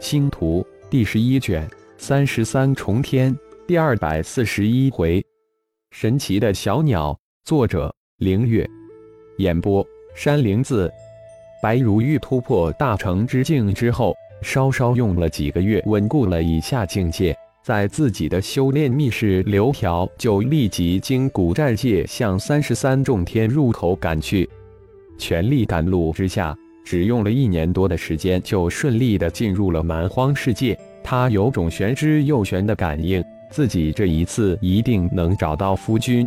星图第十一卷三十三重天第二百四十一回，神奇的小鸟，作者凌月，演播山灵子。白如玉突破大成之境之后，稍稍用了几个月稳固了以下境界，在自己的修炼密室流条，就立即经古战界向三十三重天入口赶去，全力赶路之下。只用了一年多的时间，就顺利的进入了蛮荒世界。他有种玄之又玄的感应，自己这一次一定能找到夫君。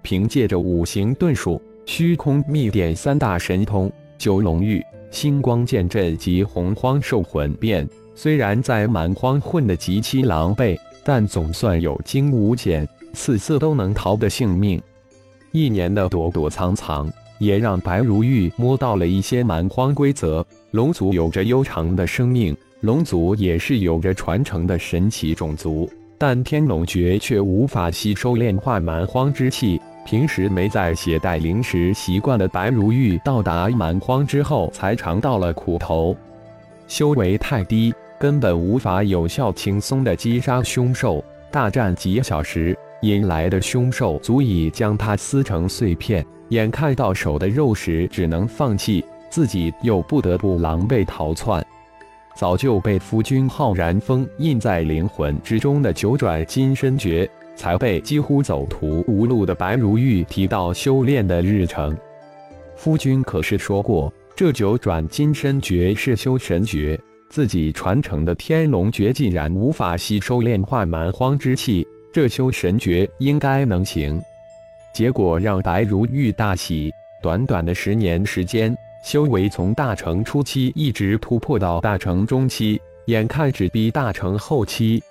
凭借着五行遁术、虚空秘典三大神通、九龙玉、星光剑阵及洪荒兽魂变，虽然在蛮荒混得极其狼狈，但总算有惊无险，次次都能逃得性命。一年的躲躲藏藏。也让白如玉摸到了一些蛮荒规则。龙族有着悠长的生命，龙族也是有着传承的神奇种族，但天龙诀却无法吸收炼化蛮荒之气。平时没在携带灵石习惯的白如玉，到达蛮荒之后才尝到了苦头。修为太低，根本无法有效轻松的击杀凶兽。大战几小时，引来的凶兽足以将它撕成碎片。眼看到手的肉食，只能放弃，自己又不得不狼狈逃窜。早就被夫君浩然封印在灵魂之中的九转金身诀，才被几乎走投无路的白如玉提到修炼的日程。夫君可是说过，这九转金身诀是修神诀，自己传承的天龙诀竟然无法吸收炼化蛮荒之气，这修神诀应该能行。结果让白如玉大喜，短短的十年时间，修为从大成初期一直突破到大成中期，眼看只逼大成后期，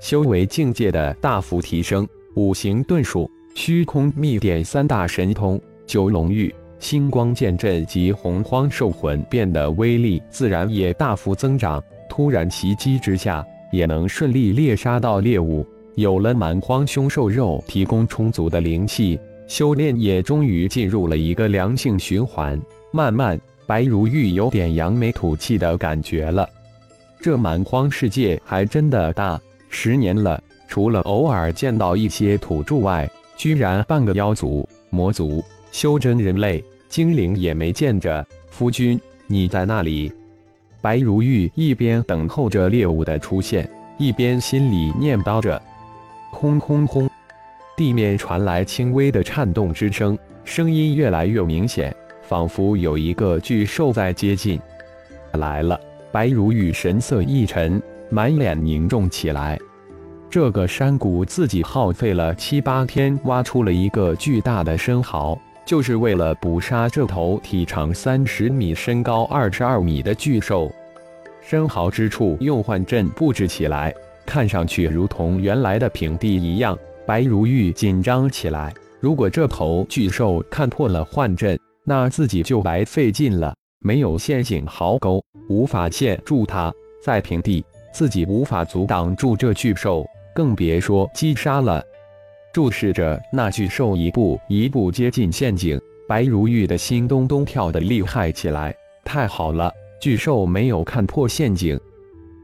修为境界的大幅提升，五行遁术、虚空秘典三大神通、九龙玉、星光剑阵及洪荒兽魂变的威力自然也大幅增长。突然袭击之下，也能顺利猎杀到猎物。有了蛮荒凶兽肉提供充足的灵气，修炼也终于进入了一个良性循环。慢慢，白如玉有点扬眉吐气的感觉了。这蛮荒世界还真的大，十年了，除了偶尔见到一些土著外，居然半个妖族、魔族、修真人类、精灵也没见着。夫君，你在那里？白如玉一边等候着猎物的出现，一边心里念叨着。轰轰轰！地面传来轻微的颤动之声，声音越来越明显，仿佛有一个巨兽在接近。来了！白如玉神色一沉，满脸凝重起来。这个山谷自己耗费了七八天，挖出了一个巨大的深壕，就是为了捕杀这头体长三十米、身高二十二米的巨兽。深壕之处用幻阵布置起来。看上去如同原来的平地一样，白如玉紧张起来。如果这头巨兽看破了幻阵，那自己就白费劲了。没有陷阱壕沟，无法陷住它。在平地，自己无法阻挡住这巨兽，更别说击杀了。注视着那巨兽一步一步接近陷阱，白如玉的心咚咚跳得厉害起来。太好了，巨兽没有看破陷阱。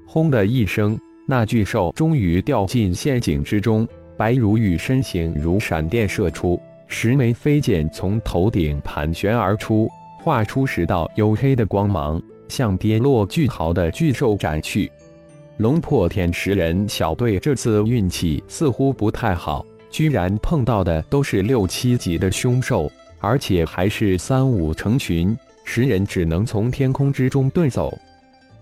轰的一声。那巨兽终于掉进陷阱之中，白如玉身形如闪电射出，十枚飞剑从头顶盘旋而出，画出十道黝黑的光芒，向跌落巨壕的巨兽斩去。龙破天十人小队这次运气似乎不太好，居然碰到的都是六七级的凶兽，而且还是三五成群，十人只能从天空之中遁走，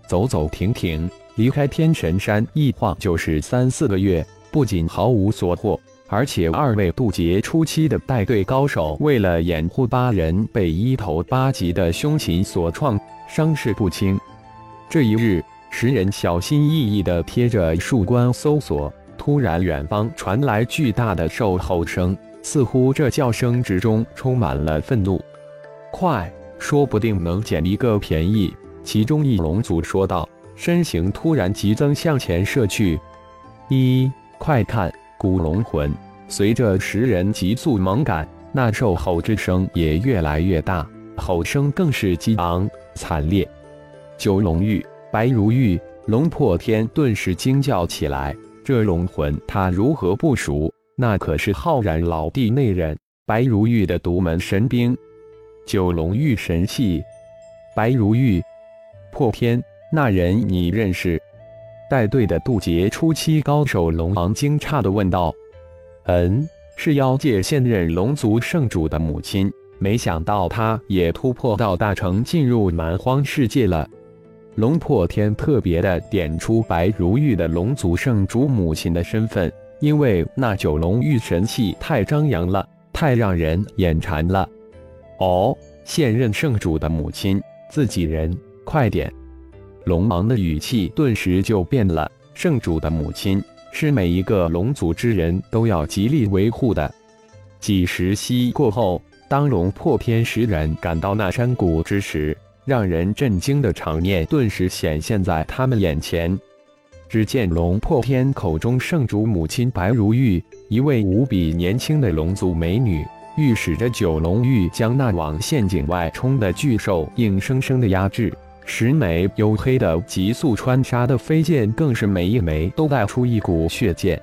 走走停停。离开天神山一晃就是三四个月，不仅毫无所获，而且二位渡劫初期的带队高手为了掩护八人，被一头八级的凶禽所创，伤势不轻。这一日，十人小心翼翼地贴着树冠搜索，突然远方传来巨大的兽吼声，似乎这叫声之中充满了愤怒。快，说不定能捡一个便宜。其中一龙族说道。身形突然急增，向前射去。一，快看！古龙魂随着十人急速猛赶，那兽吼之声也越来越大，吼声更是激昂惨烈。九龙玉、白如玉、龙破天顿时惊叫起来：“这龙魂他如何不熟？那可是浩然老弟内人白如玉的独门神兵——九龙玉神器。”白如玉，破天，那人你认识？带队的渡劫初期高手龙王惊诧地问道：“嗯，是妖界现任龙族圣主的母亲。没想到他也突破到大成，进入蛮荒世界了。”龙破天特别的点出白如玉的龙族圣主母亲的身份，因为那九龙玉神器太张扬了，太让人眼馋了。哦，现任圣主的母亲，自己人，快点！龙王的语气顿时就变了。圣主的母亲是每一个龙族之人都要极力维护的。几时息过后，当龙破天十人赶到那山谷之时。让人震惊的场面顿时显现在他们眼前。只见龙破天口中圣主母亲白如玉，一位无比年轻的龙族美女，御使着九龙玉将那往陷阱外冲的巨兽硬生生的压制。十枚黝黑的急速穿插的飞剑，更是每一枚都带出一股血剑。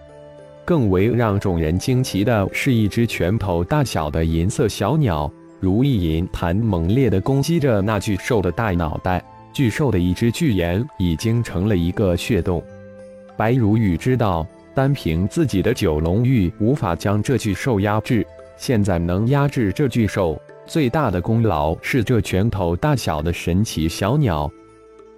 更为让众人惊奇的是，一只拳头大小的银色小鸟。如意银盘猛烈地攻击着那巨兽的大脑袋，巨兽的一只巨眼已经成了一个血洞。白如玉知道，单凭自己的九龙玉无法将这巨兽压制，现在能压制这巨兽，最大的功劳是这拳头大小的神奇小鸟。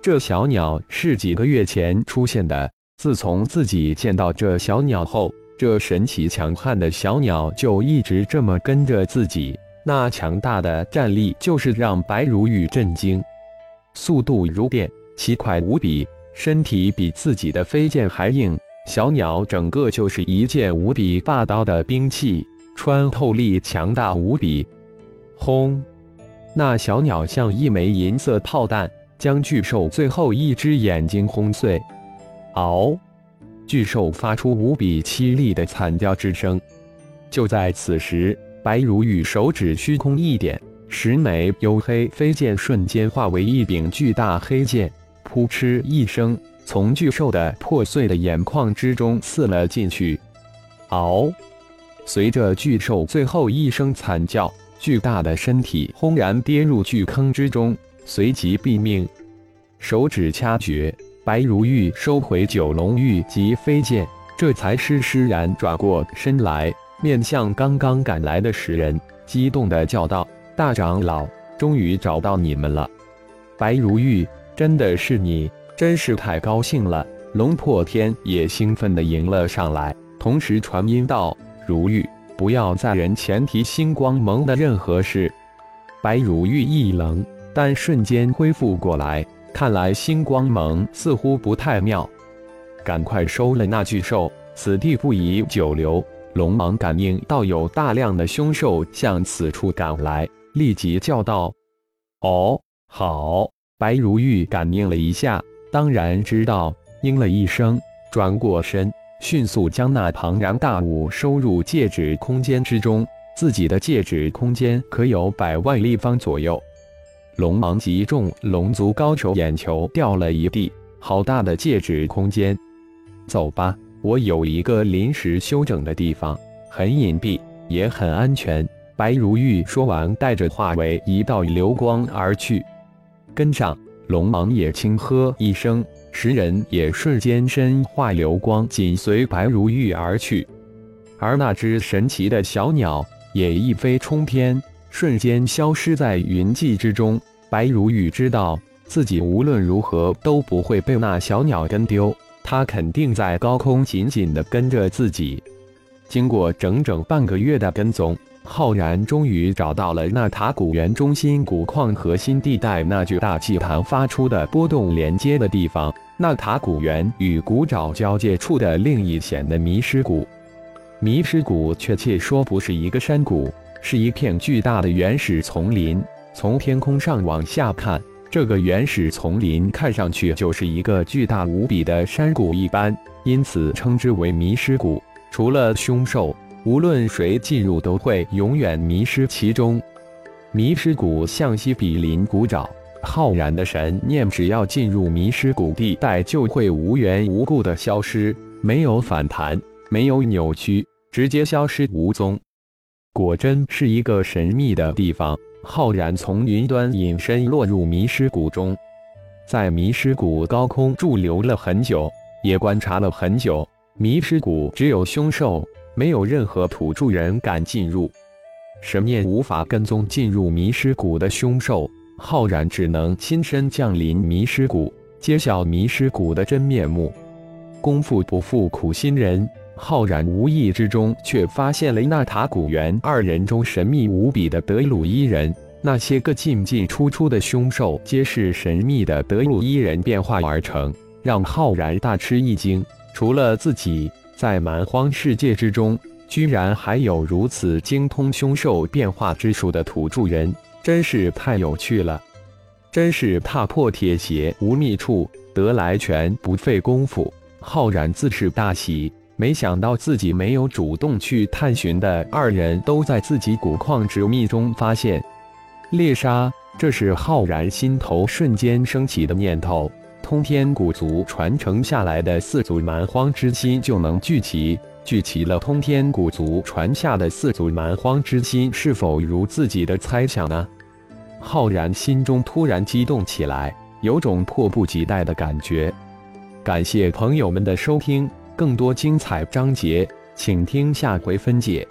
这小鸟是几个月前出现的，自从自己见到这小鸟后，这神奇强悍的小鸟就一直这么跟着自己。那强大的战力就是让白如玉震惊，速度如电，奇快无比，身体比自己的飞剑还硬。小鸟整个就是一件无比霸道的兵器，穿透力强大无比。轰！那小鸟像一枚银色炮弹，将巨兽最后一只眼睛轰碎。嗷！巨兽发出无比凄厉的惨叫之声。就在此时。白如玉手指虚空一点，十枚黝黑飞剑瞬间化为一柄巨大黑剑，扑哧一声，从巨兽的破碎的眼眶之中刺了进去。嗷！随着巨兽最后一声惨叫，巨大的身体轰然跌入巨坑之中，随即毙命。手指掐诀，白如玉收回九龙玉及飞剑，这才施施然转过身来。面向刚刚赶来的十人，激动地叫道：“大长老，终于找到你们了！”白如玉，真的是你，真是太高兴了！龙破天也兴奋地迎了上来，同时传音道：“如玉，不要在人前提星光盟的任何事。”白如玉一愣，但瞬间恢复过来，看来星光盟似乎不太妙，赶快收了那巨兽，此地不宜久留。龙王感应到有大量的凶兽向此处赶来，立即叫道：“哦，好！”白如玉感应了一下，当然知道，应了一声，转过身，迅速将那庞然大物收入戒指空间之中。自己的戒指空间可有百万立方左右。龙王及众龙族高手眼球掉了一地，好大的戒指空间！走吧。我有一个临时休整的地方，很隐蔽，也很安全。白如玉说完，带着化为一道流光而去。跟上，龙王也轻喝一声，十人也瞬间身化流光，紧随白如玉而去。而那只神奇的小鸟也一飞冲天，瞬间消失在云际之中。白如玉知道自己无论如何都不会被那小鸟跟丢。他肯定在高空紧紧地跟着自己。经过整整半个月的跟踪，浩然终于找到了纳塔古园中心古矿核心地带那具大祭坛发出的波动连接的地方。纳塔古园与古沼交界处的另一险的迷失谷，迷失谷确切说不是一个山谷，是一片巨大的原始丛林。从天空上往下看。这个原始丛林看上去就是一个巨大无比的山谷一般，因此称之为迷失谷。除了凶兽，无论谁进入都会永远迷失其中。迷失谷向西比邻古沼，浩然的神念只要进入迷失谷地带，就会无缘无故的消失，没有反弹，没有扭曲，直接消失无踪。果真是一个神秘的地方。浩然从云端隐身，落入迷失谷中，在迷失谷高空驻留了很久，也观察了很久。迷失谷只有凶兽，没有任何土著人敢进入。神念无法跟踪进入迷失谷的凶兽，浩然只能亲身降临迷失谷，揭晓迷失谷的真面目。功夫不负苦心人。浩然无意之中却发现了纳塔古猿二人中神秘无比的德鲁伊人，那些个进进出出的凶兽皆是神秘的德鲁伊人变化而成，让浩然大吃一惊。除了自己，在蛮荒世界之中，居然还有如此精通凶兽变化之术的土著人，真是太有趣了！真是踏破铁鞋无觅处，得来全不费功夫。浩然自是大喜。没想到自己没有主动去探寻的二人都在自己古矿之秘中发现猎杀，这是浩然心头瞬间升起的念头。通天古族传承下来的四祖蛮荒之心就能聚齐，聚齐了通天古族传下的四祖蛮荒之心，是否如自己的猜想呢？浩然心中突然激动起来，有种迫不及待的感觉。感谢朋友们的收听。更多精彩章节，请听下回分解。